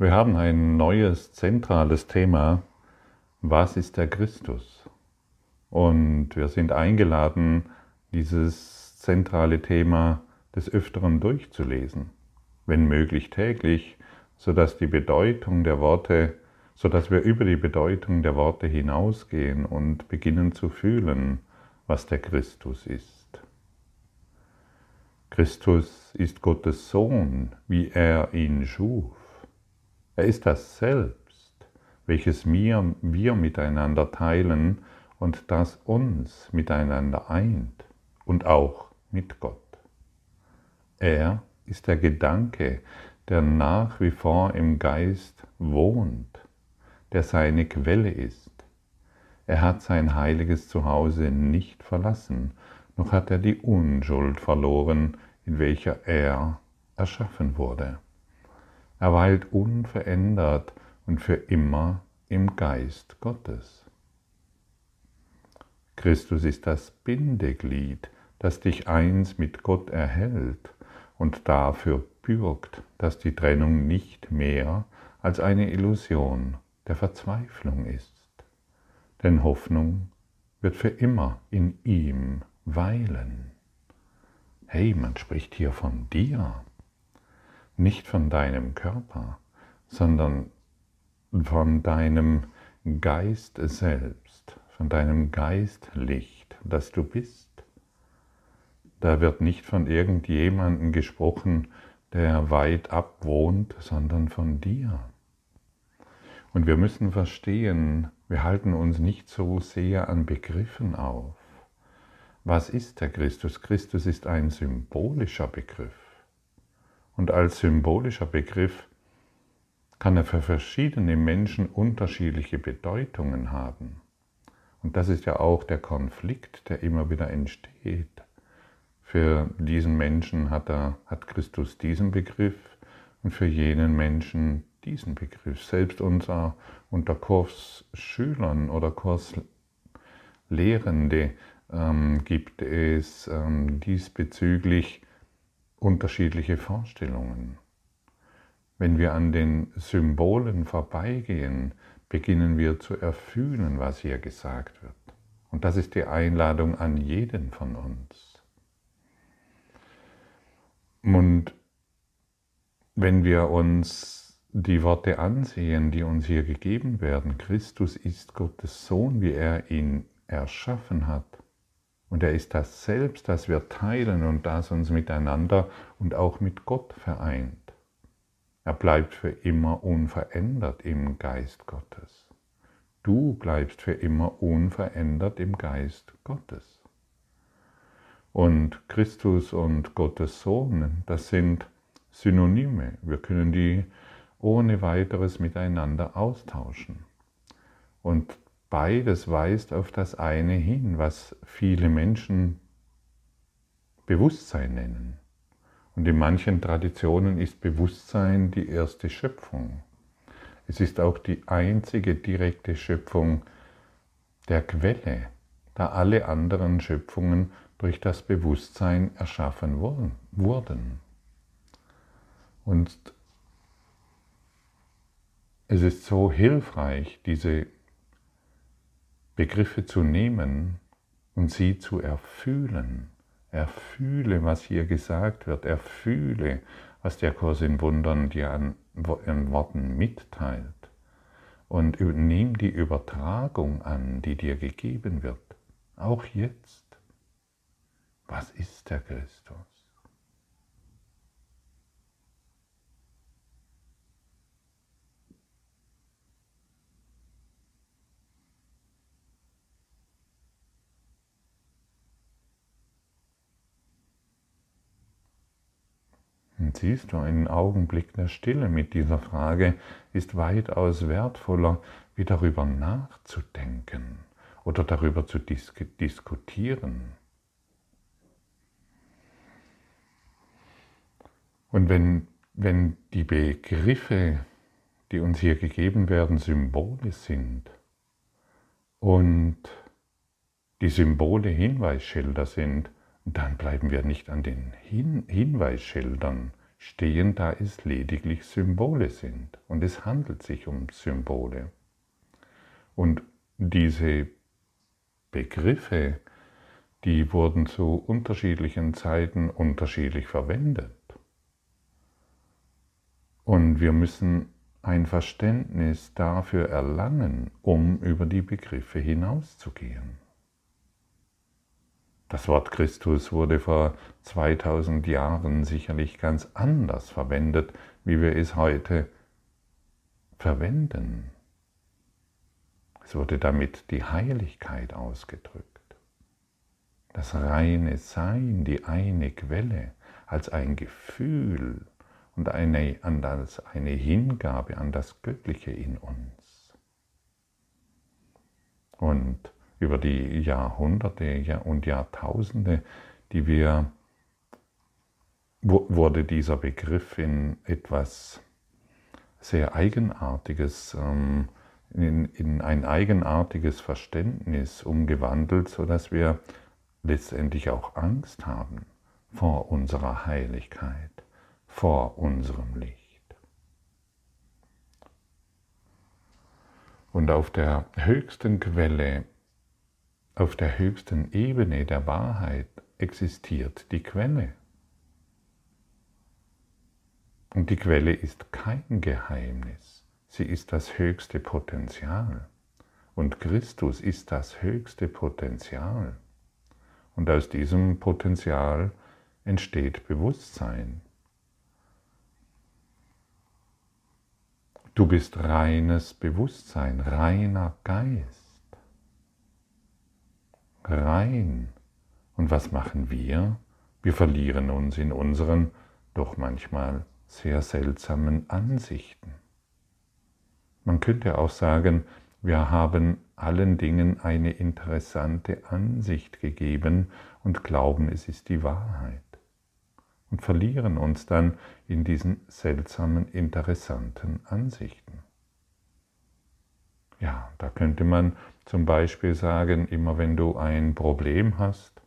Wir haben ein neues zentrales Thema. Was ist der Christus? Und wir sind eingeladen, dieses zentrale Thema des Öfteren durchzulesen, wenn möglich täglich, sodass die Bedeutung der Worte, sodass wir über die Bedeutung der Worte hinausgehen und beginnen zu fühlen, was der Christus ist. Christus ist Gottes Sohn, wie er ihn schuf. Er ist das Selbst, welches wir, wir miteinander teilen und das uns miteinander eint und auch mit Gott. Er ist der Gedanke, der nach wie vor im Geist wohnt, der seine Quelle ist. Er hat sein heiliges Zuhause nicht verlassen, noch hat er die Unschuld verloren, in welcher er erschaffen wurde. Er weilt unverändert und für immer im Geist Gottes. Christus ist das Bindeglied, das dich eins mit Gott erhält und dafür bürgt, dass die Trennung nicht mehr als eine Illusion der Verzweiflung ist. Denn Hoffnung wird für immer in ihm weilen. Hey, man spricht hier von dir nicht von deinem Körper, sondern von deinem Geist selbst, von deinem Geistlicht, das du bist. Da wird nicht von irgendjemandem gesprochen, der weit ab wohnt, sondern von dir. Und wir müssen verstehen, wir halten uns nicht so sehr an Begriffen auf. Was ist der Christus? Christus ist ein symbolischer Begriff. Und als symbolischer Begriff kann er für verschiedene Menschen unterschiedliche Bedeutungen haben. Und das ist ja auch der Konflikt, der immer wieder entsteht. Für diesen Menschen hat, er, hat Christus diesen Begriff und für jenen Menschen diesen Begriff. Selbst unser, unter Kursschülern oder Kurslehrende ähm, gibt es ähm, diesbezüglich unterschiedliche Vorstellungen. Wenn wir an den Symbolen vorbeigehen, beginnen wir zu erfühlen, was hier gesagt wird. Und das ist die Einladung an jeden von uns. Und wenn wir uns die Worte ansehen, die uns hier gegeben werden, Christus ist Gottes Sohn, wie er ihn erschaffen hat, und er ist das Selbst, das wir teilen und das uns miteinander und auch mit Gott vereint. Er bleibt für immer unverändert im Geist Gottes. Du bleibst für immer unverändert im Geist Gottes. Und Christus und Gottes Sohn, das sind Synonyme. Wir können die ohne weiteres miteinander austauschen. Und Beides weist auf das eine hin, was viele Menschen Bewusstsein nennen. Und in manchen Traditionen ist Bewusstsein die erste Schöpfung. Es ist auch die einzige direkte Schöpfung der Quelle, da alle anderen Schöpfungen durch das Bewusstsein erschaffen wurden. Und es ist so hilfreich, diese Begriffe zu nehmen und sie zu erfühlen. Erfühle, was hier gesagt wird. Erfühle, was der Kurs in Wundern dir an, an Worten mitteilt. Und nimm die Übertragung an, die dir gegeben wird. Auch jetzt. Was ist der Christus? Und siehst du, ein Augenblick der Stille mit dieser Frage ist weitaus wertvoller, wie darüber nachzudenken oder darüber zu dis diskutieren. Und wenn, wenn die Begriffe, die uns hier gegeben werden, Symbole sind und die Symbole Hinweisschilder sind, dann bleiben wir nicht an den Hin Hinweisschildern stehen, da es lediglich Symbole sind. Und es handelt sich um Symbole. Und diese Begriffe, die wurden zu unterschiedlichen Zeiten unterschiedlich verwendet. Und wir müssen ein Verständnis dafür erlangen, um über die Begriffe hinauszugehen. Das Wort Christus wurde vor 2000 Jahren sicherlich ganz anders verwendet, wie wir es heute verwenden. Es wurde damit die Heiligkeit ausgedrückt, das reine Sein, die eine Quelle als ein Gefühl und eine, als eine Hingabe an das Göttliche in uns. Und über die Jahrhunderte und Jahrtausende, die wir, wurde dieser Begriff in etwas sehr Eigenartiges ähm, in, in ein eigenartiges Verständnis umgewandelt, sodass wir letztendlich auch Angst haben vor unserer Heiligkeit, vor unserem Licht. Und auf der höchsten Quelle, auf der höchsten Ebene der Wahrheit existiert die Quelle. Und die Quelle ist kein Geheimnis. Sie ist das höchste Potenzial. Und Christus ist das höchste Potenzial. Und aus diesem Potenzial entsteht Bewusstsein. Du bist reines Bewusstsein, reiner Geist. Rein. Und was machen wir? Wir verlieren uns in unseren doch manchmal sehr seltsamen Ansichten. Man könnte auch sagen, wir haben allen Dingen eine interessante Ansicht gegeben und glauben, es ist die Wahrheit. Und verlieren uns dann in diesen seltsamen, interessanten Ansichten. Ja, da könnte man zum Beispiel sagen, immer wenn du ein Problem hast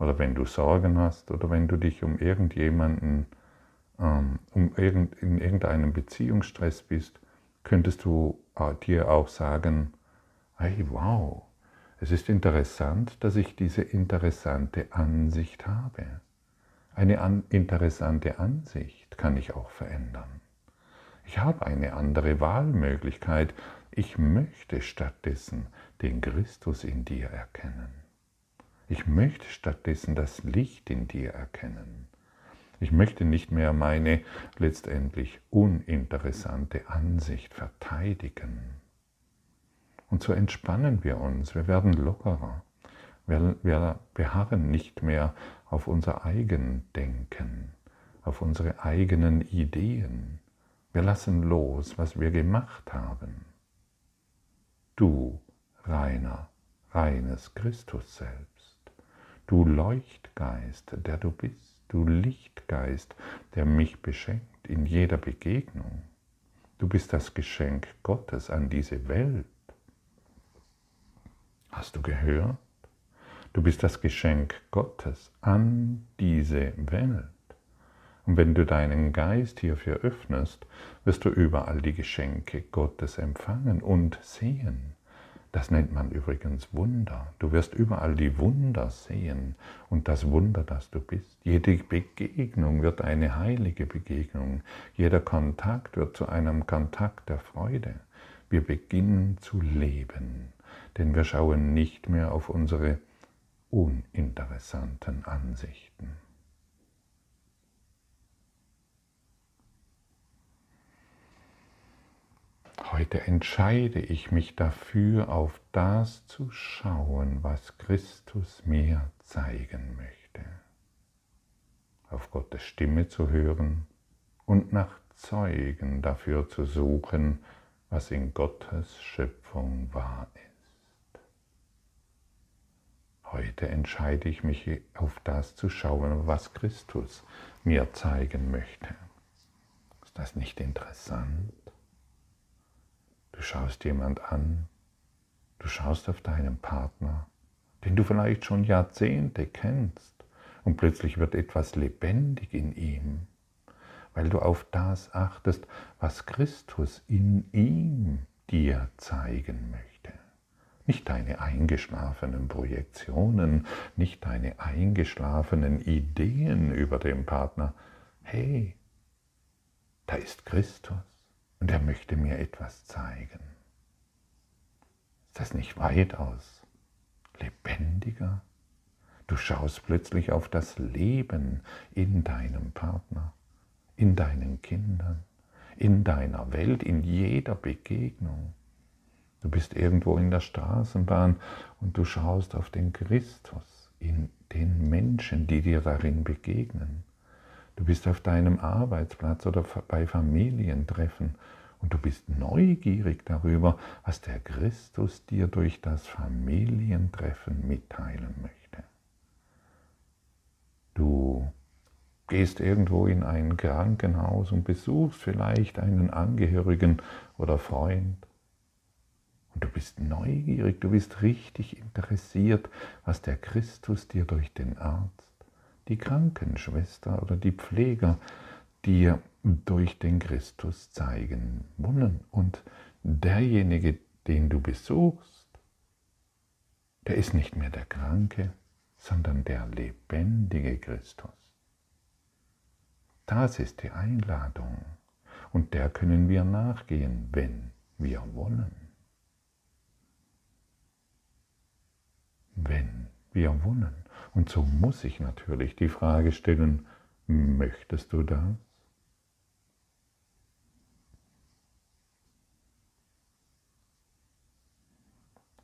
oder wenn du Sorgen hast oder wenn du dich um irgendjemanden, ähm, um irgend, in irgendeinem Beziehungsstress bist, könntest du äh, dir auch sagen, hey, wow, es ist interessant, dass ich diese interessante Ansicht habe. Eine an interessante Ansicht kann ich auch verändern. Ich habe eine andere Wahlmöglichkeit. Ich möchte stattdessen den Christus in dir erkennen. Ich möchte stattdessen das Licht in dir erkennen. Ich möchte nicht mehr meine letztendlich uninteressante Ansicht verteidigen. Und so entspannen wir uns, wir werden lockerer. Wir, wir beharren nicht mehr auf unser Eigendenken, auf unsere eigenen Ideen. Wir lassen los, was wir gemacht haben. Du, reiner, reines Christus selbst, du Leuchtgeist, der du bist du Lichtgeist, der mich beschenkt in jeder Begegnung. Du bist das Geschenk Gottes an diese Welt. Hast du gehört? Du bist das Geschenk Gottes an diese Welt. Und wenn du deinen Geist hierfür öffnest, wirst du überall die Geschenke Gottes empfangen und sehen. Das nennt man übrigens Wunder. Du wirst überall die Wunder sehen und das Wunder, das du bist. Jede Begegnung wird eine heilige Begegnung. Jeder Kontakt wird zu einem Kontakt der Freude. Wir beginnen zu leben, denn wir schauen nicht mehr auf unsere uninteressanten Ansichten. Heute entscheide ich mich dafür, auf das zu schauen, was Christus mir zeigen möchte. Auf Gottes Stimme zu hören und nach Zeugen dafür zu suchen, was in Gottes Schöpfung wahr ist. Heute entscheide ich mich auf das zu schauen, was Christus mir zeigen möchte. Ist das nicht interessant? Du schaust jemand an, du schaust auf deinen Partner, den du vielleicht schon Jahrzehnte kennst, und plötzlich wird etwas lebendig in ihm. weil du auf das achtest, was Christus in ihm dir zeigen möchte. Nicht deine eingeschlafenen Projektionen, nicht deine eingeschlafenen Ideen über den Partner. Hey, da ist Christus und er möchte mir etwas zeigen. Ist das nicht weitaus lebendiger? Du schaust plötzlich auf das Leben in deinem Partner, in deinen Kindern, in deiner Welt, in jeder Begegnung. Du bist irgendwo in der Straßenbahn und du schaust auf den Christus in den Menschen, die dir darin begegnen. Du bist auf deinem Arbeitsplatz oder bei Familientreffen und du bist neugierig darüber, was der Christus dir durch das Familientreffen mitteilen möchte. Du gehst irgendwo in ein Krankenhaus und besuchst vielleicht einen Angehörigen oder Freund und du bist neugierig, du bist richtig interessiert, was der Christus dir durch den Arzt, die Krankenschwester oder die Pfleger dir durch den Christus zeigen wollen. Und derjenige, den du besuchst, der ist nicht mehr der Kranke, sondern der lebendige Christus. Das ist die Einladung und der können wir nachgehen, wenn wir wollen. wenn wir wollen. Und so muss ich natürlich die Frage stellen, möchtest du das?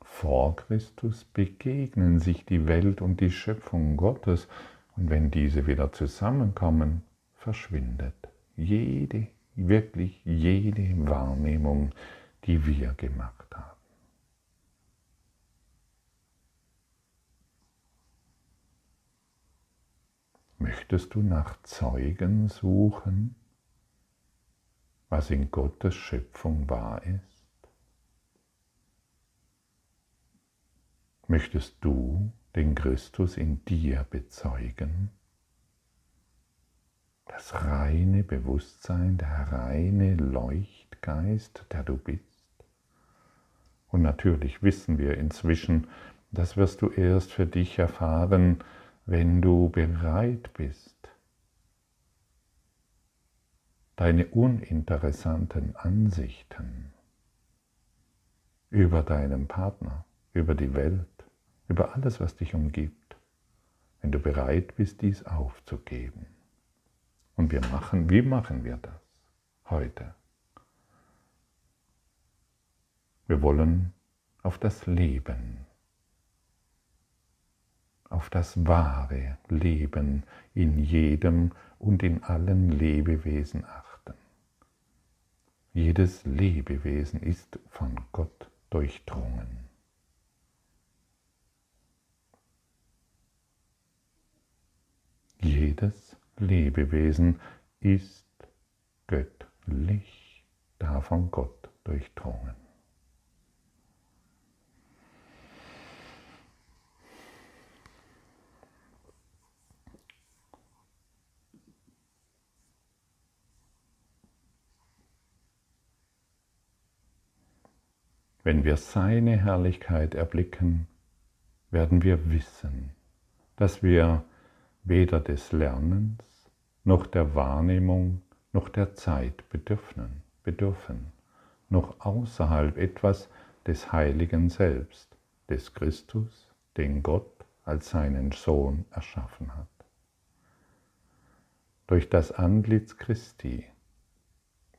Vor Christus begegnen sich die Welt und die Schöpfung Gottes und wenn diese wieder zusammenkommen, verschwindet jede, wirklich jede Wahrnehmung, die wir gemacht haben. Möchtest du nach Zeugen suchen, was in Gottes Schöpfung wahr ist? Möchtest du den Christus in dir bezeugen? Das reine Bewusstsein, der reine Leuchtgeist, der du bist? Und natürlich wissen wir inzwischen, das wirst du erst für dich erfahren, wenn du bereit bist, deine uninteressanten Ansichten über deinen Partner, über die Welt, über alles, was dich umgibt, wenn du bereit bist, dies aufzugeben. Und wir machen, wie machen wir das heute? Wir wollen auf das Leben auf das wahre Leben in jedem und in allen Lebewesen achten. Jedes Lebewesen ist von Gott durchdrungen. Jedes Lebewesen ist göttlich, da von Gott durchdrungen. Wenn wir seine Herrlichkeit erblicken, werden wir wissen, dass wir weder des Lernens noch der Wahrnehmung noch der Zeit bedürfen, bedürfen noch außerhalb etwas des Heiligen Selbst, des Christus, den Gott als seinen Sohn erschaffen hat. Durch das Antlitz Christi,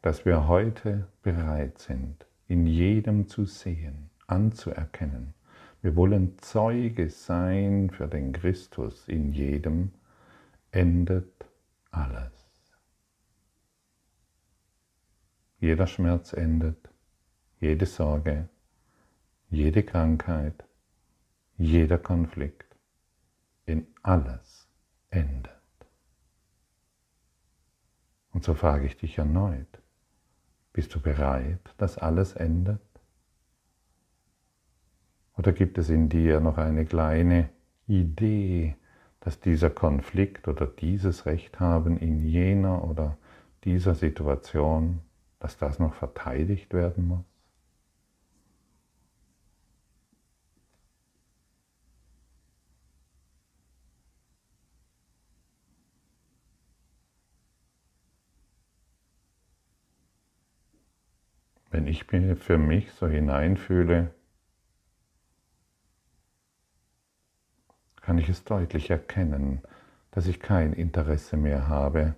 das wir heute bereit sind, in jedem zu sehen, anzuerkennen. Wir wollen Zeuge sein für den Christus in jedem, endet alles. Jeder Schmerz endet, jede Sorge, jede Krankheit, jeder Konflikt, in alles endet. Und so frage ich dich erneut, bist du bereit, dass alles endet? Oder gibt es in dir noch eine kleine Idee, dass dieser Konflikt oder dieses Recht haben in jener oder dieser Situation, dass das noch verteidigt werden muss? Wenn ich mir für mich so hineinfühle, kann ich es deutlich erkennen, dass ich kein Interesse mehr habe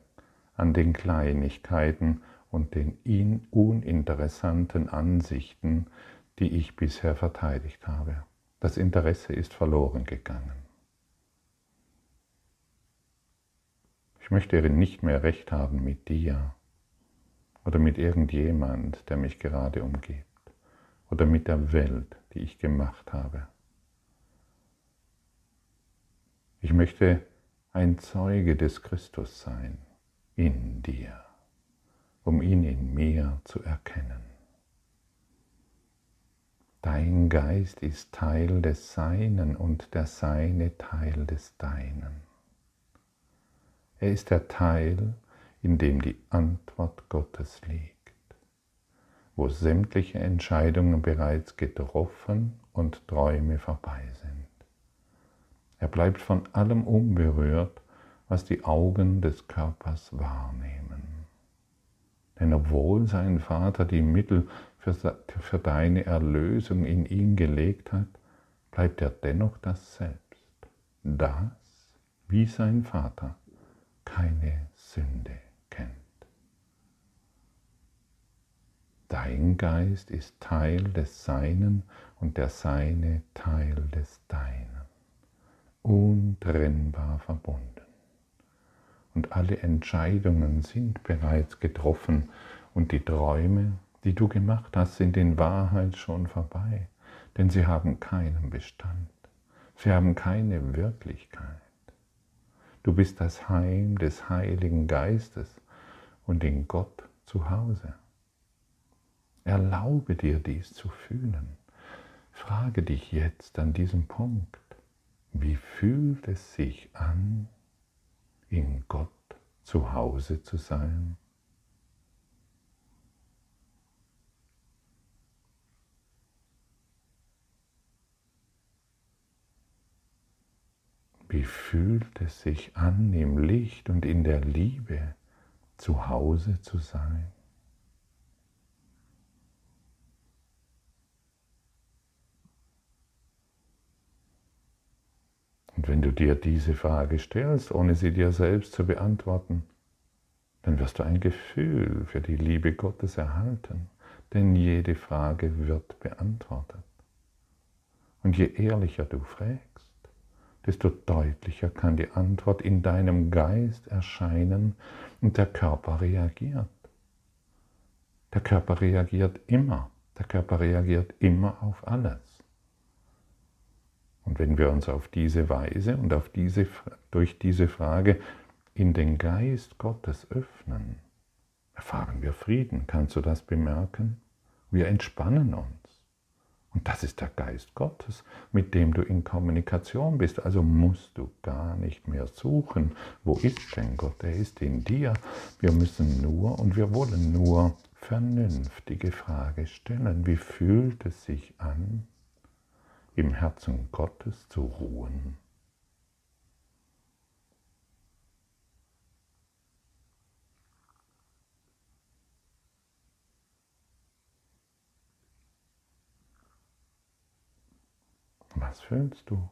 an den Kleinigkeiten und den uninteressanten Ansichten, die ich bisher verteidigt habe. Das Interesse ist verloren gegangen. Ich möchte nicht mehr recht haben mit dir oder mit irgendjemand, der mich gerade umgibt oder mit der Welt, die ich gemacht habe. Ich möchte ein Zeuge des Christus sein in dir, um ihn in mir zu erkennen. Dein Geist ist Teil des Seinen und der Seine Teil des Deinen. Er ist der Teil, in dem die Antwort Gottes liegt, wo sämtliche Entscheidungen bereits getroffen und Träume vorbei sind. Er bleibt von allem unberührt, was die Augen des Körpers wahrnehmen. Denn obwohl sein Vater die Mittel für, deine Erlösung in ihn gelegt hat, bleibt er dennoch das Selbst, das, wie sein Vater, keine Sünde Dein Geist ist Teil des Seinen und der Seine Teil des Deinen. Untrennbar verbunden. Und alle Entscheidungen sind bereits getroffen und die Träume, die du gemacht hast, sind in Wahrheit schon vorbei, denn sie haben keinen Bestand. Sie haben keine Wirklichkeit. Du bist das Heim des Heiligen Geistes und in Gott zu Hause. Erlaube dir dies zu fühlen. Frage dich jetzt an diesem Punkt, wie fühlt es sich an, in Gott zu Hause zu sein? Wie fühlt es sich an, im Licht und in der Liebe zu Hause zu sein? Und wenn du dir diese Frage stellst, ohne sie dir selbst zu beantworten, dann wirst du ein Gefühl für die Liebe Gottes erhalten, denn jede Frage wird beantwortet. Und je ehrlicher du fragst, desto deutlicher kann die Antwort in deinem Geist erscheinen und der Körper reagiert. Der Körper reagiert immer, der Körper reagiert immer auf alles. Und wenn wir uns auf diese Weise und auf diese, durch diese Frage in den Geist Gottes öffnen, erfahren wir Frieden. Kannst du das bemerken? Wir entspannen uns. Und das ist der Geist Gottes, mit dem du in Kommunikation bist. Also musst du gar nicht mehr suchen. Wo ist denn Gott? Er ist in dir. Wir müssen nur und wir wollen nur vernünftige Frage stellen. Wie fühlt es sich an, im Herzen Gottes zu ruhen. Was fühlst du?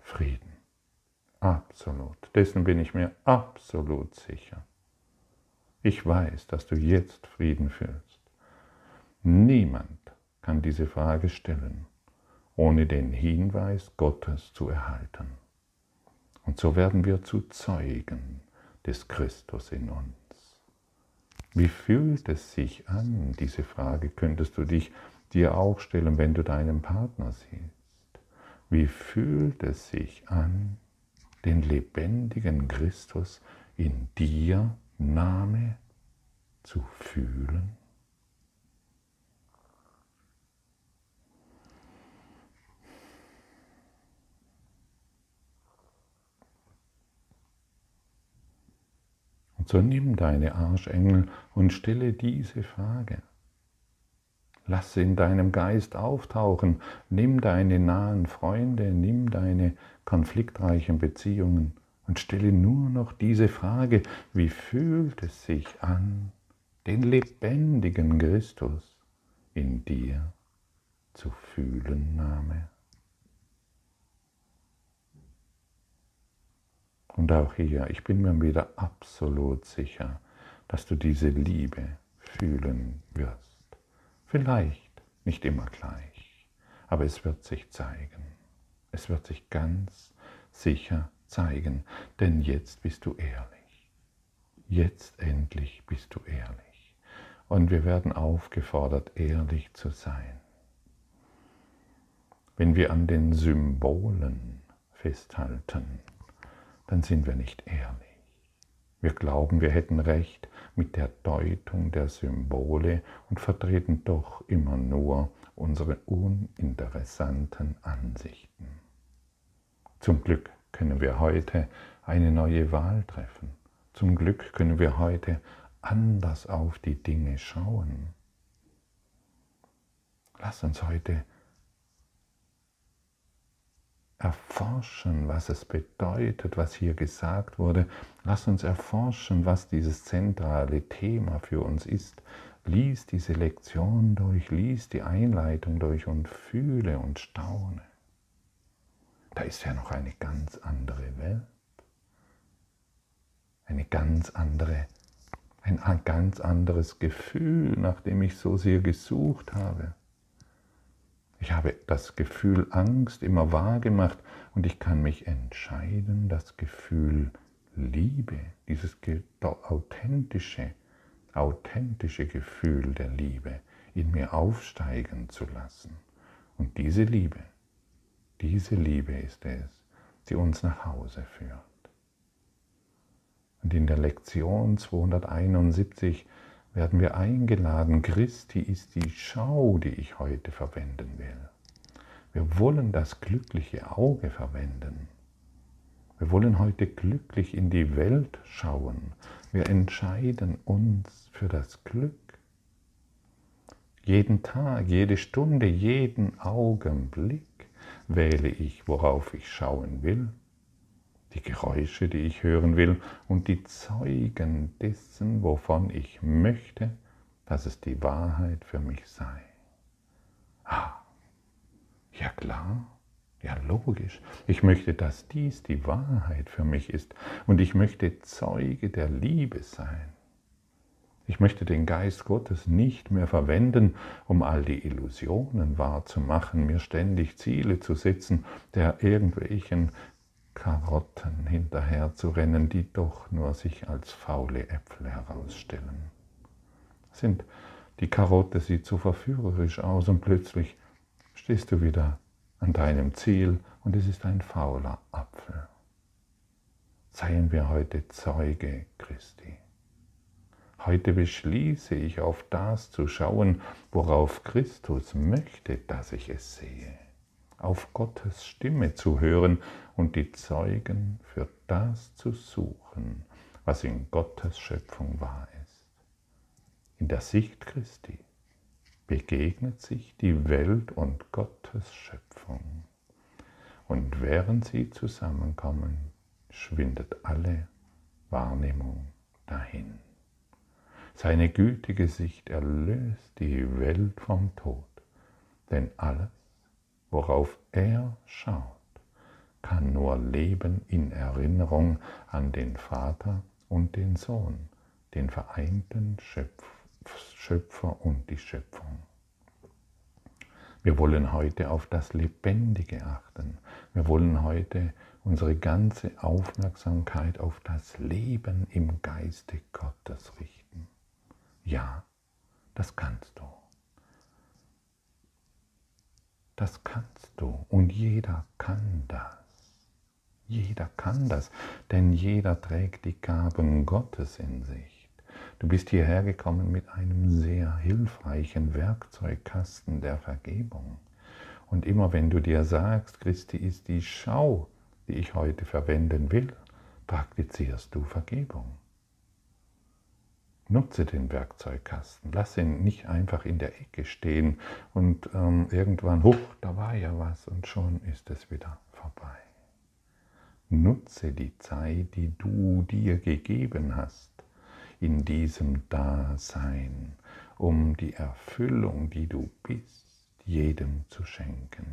Frieden. Absolut. Dessen bin ich mir absolut sicher. Ich weiß, dass du jetzt Frieden fühlst. Niemand kann diese Frage stellen ohne den Hinweis Gottes zu erhalten. Und so werden wir zu Zeugen des Christus in uns. Wie fühlt es sich an? Diese Frage könntest du dich dir auch stellen, wenn du deinen Partner siehst. Wie fühlt es sich an, den lebendigen Christus in dir Name zu fühlen? So nimm deine Arschengel und stelle diese Frage. Lass sie in deinem Geist auftauchen. Nimm deine nahen Freunde, nimm deine konfliktreichen Beziehungen und stelle nur noch diese Frage, wie fühlt es sich an, den lebendigen Christus in dir zu fühlen, Name. Und auch hier, ich bin mir wieder absolut sicher, dass du diese Liebe fühlen wirst. Vielleicht nicht immer gleich, aber es wird sich zeigen. Es wird sich ganz sicher zeigen, denn jetzt bist du ehrlich. Jetzt endlich bist du ehrlich. Und wir werden aufgefordert, ehrlich zu sein. Wenn wir an den Symbolen festhalten, dann sind wir nicht ehrlich. Wir glauben, wir hätten recht mit der Deutung der Symbole und vertreten doch immer nur unsere uninteressanten Ansichten. Zum Glück können wir heute eine neue Wahl treffen. Zum Glück können wir heute anders auf die Dinge schauen. Lass uns heute erforschen, was es bedeutet, was hier gesagt wurde. Lass uns erforschen, was dieses zentrale Thema für uns ist. Lies diese Lektion durch, lies die Einleitung durch und fühle und staune. Da ist ja noch eine ganz andere Welt. Eine ganz andere, ein ganz anderes Gefühl, nach dem ich so sehr gesucht habe. Ich habe das Gefühl Angst immer wahrgemacht und ich kann mich entscheiden, das Gefühl Liebe, dieses authentische, authentische Gefühl der Liebe in mir aufsteigen zu lassen. Und diese Liebe, diese Liebe ist es, die uns nach Hause führt. Und in der Lektion 271 werden wir eingeladen. Christi ist die Schau, die ich heute verwenden will. Wir wollen das glückliche Auge verwenden. Wir wollen heute glücklich in die Welt schauen. Wir entscheiden uns für das Glück. Jeden Tag, jede Stunde, jeden Augenblick wähle ich, worauf ich schauen will die Geräusche, die ich hören will und die Zeugen dessen, wovon ich möchte, dass es die Wahrheit für mich sei. Ah, ja klar, ja logisch. Ich möchte, dass dies die Wahrheit für mich ist und ich möchte Zeuge der Liebe sein. Ich möchte den Geist Gottes nicht mehr verwenden, um all die Illusionen wahrzumachen, mir ständig Ziele zu setzen, der irgendwelchen Karotten hinterher zu rennen, die doch nur sich als faule Äpfel herausstellen. Sind die Karotte sieht so verführerisch aus und plötzlich stehst du wieder an deinem Ziel und es ist ein fauler Apfel. Seien wir heute Zeuge Christi. Heute beschließe ich auf das zu schauen, worauf Christus möchte, dass ich es sehe auf Gottes Stimme zu hören und die Zeugen für das zu suchen, was in Gottes Schöpfung wahr ist. In der Sicht Christi begegnet sich die Welt und Gottes Schöpfung. Und während sie zusammenkommen, schwindet alle Wahrnehmung dahin. Seine gütige Sicht erlöst die Welt vom Tod, denn alles, worauf er schaut, kann nur leben in Erinnerung an den Vater und den Sohn, den vereinten Schöpfer und die Schöpfung. Wir wollen heute auf das Lebendige achten. Wir wollen heute unsere ganze Aufmerksamkeit auf das Leben im Geiste Gottes richten. Ja, das kannst du. Das kannst du und jeder kann das. Jeder kann das, denn jeder trägt die Gaben Gottes in sich. Du bist hierher gekommen mit einem sehr hilfreichen Werkzeugkasten der Vergebung. Und immer wenn du dir sagst, Christi ist die Schau, die ich heute verwenden will, praktizierst du Vergebung. Nutze den Werkzeugkasten. Lass ihn nicht einfach in der Ecke stehen und ähm, irgendwann, hoch, da war ja was und schon ist es wieder vorbei. Nutze die Zeit, die du dir gegeben hast in diesem Dasein, um die Erfüllung, die du bist, jedem zu schenken.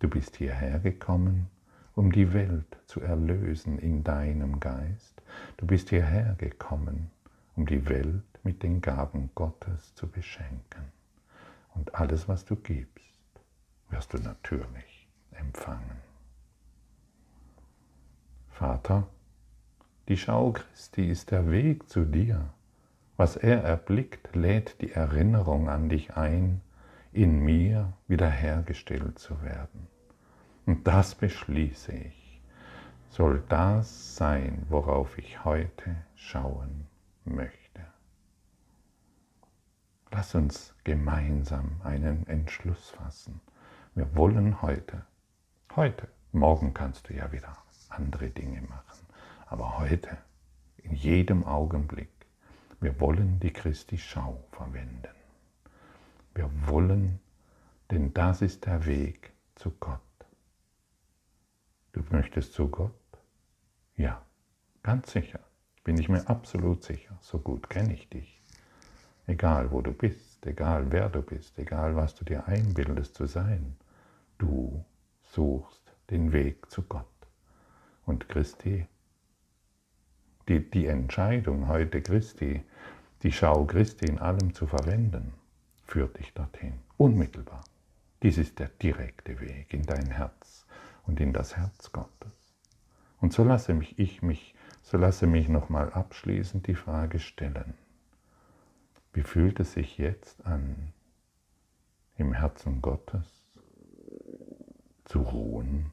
Du bist hierher gekommen, um die Welt zu erlösen in deinem Geist. Du bist hierher gekommen, um die Welt mit den Gaben Gottes zu beschenken. Und alles, was du gibst, wirst du natürlich empfangen. Vater, die Schau Christi ist der Weg zu dir. Was er erblickt, lädt die Erinnerung an dich ein, in mir wiederhergestellt zu werden. Und das beschließe ich, soll das sein, worauf ich heute schauen möchte. Lass uns gemeinsam einen Entschluss fassen. Wir wollen heute, heute, morgen kannst du ja wieder andere Dinge machen, aber heute, in jedem Augenblick, wir wollen die Christi Schau verwenden. Wir wollen, denn das ist der Weg zu Gott. Du möchtest zu Gott? Ja, ganz sicher. Bin ich mir absolut sicher. So gut kenne ich dich. Egal wo du bist, egal wer du bist, egal was du dir einbildest zu sein, du suchst den Weg zu Gott. Und Christi, die, die Entscheidung heute Christi, die Schau Christi in allem zu verwenden, führt dich dorthin, unmittelbar. Dies ist der direkte Weg in dein Herz und in das Herz Gottes. Und so lasse mich ich mich, so lasse mich nochmal abschließend die Frage stellen. Wie fühlt es sich jetzt an, im Herzen Gottes zu ruhen?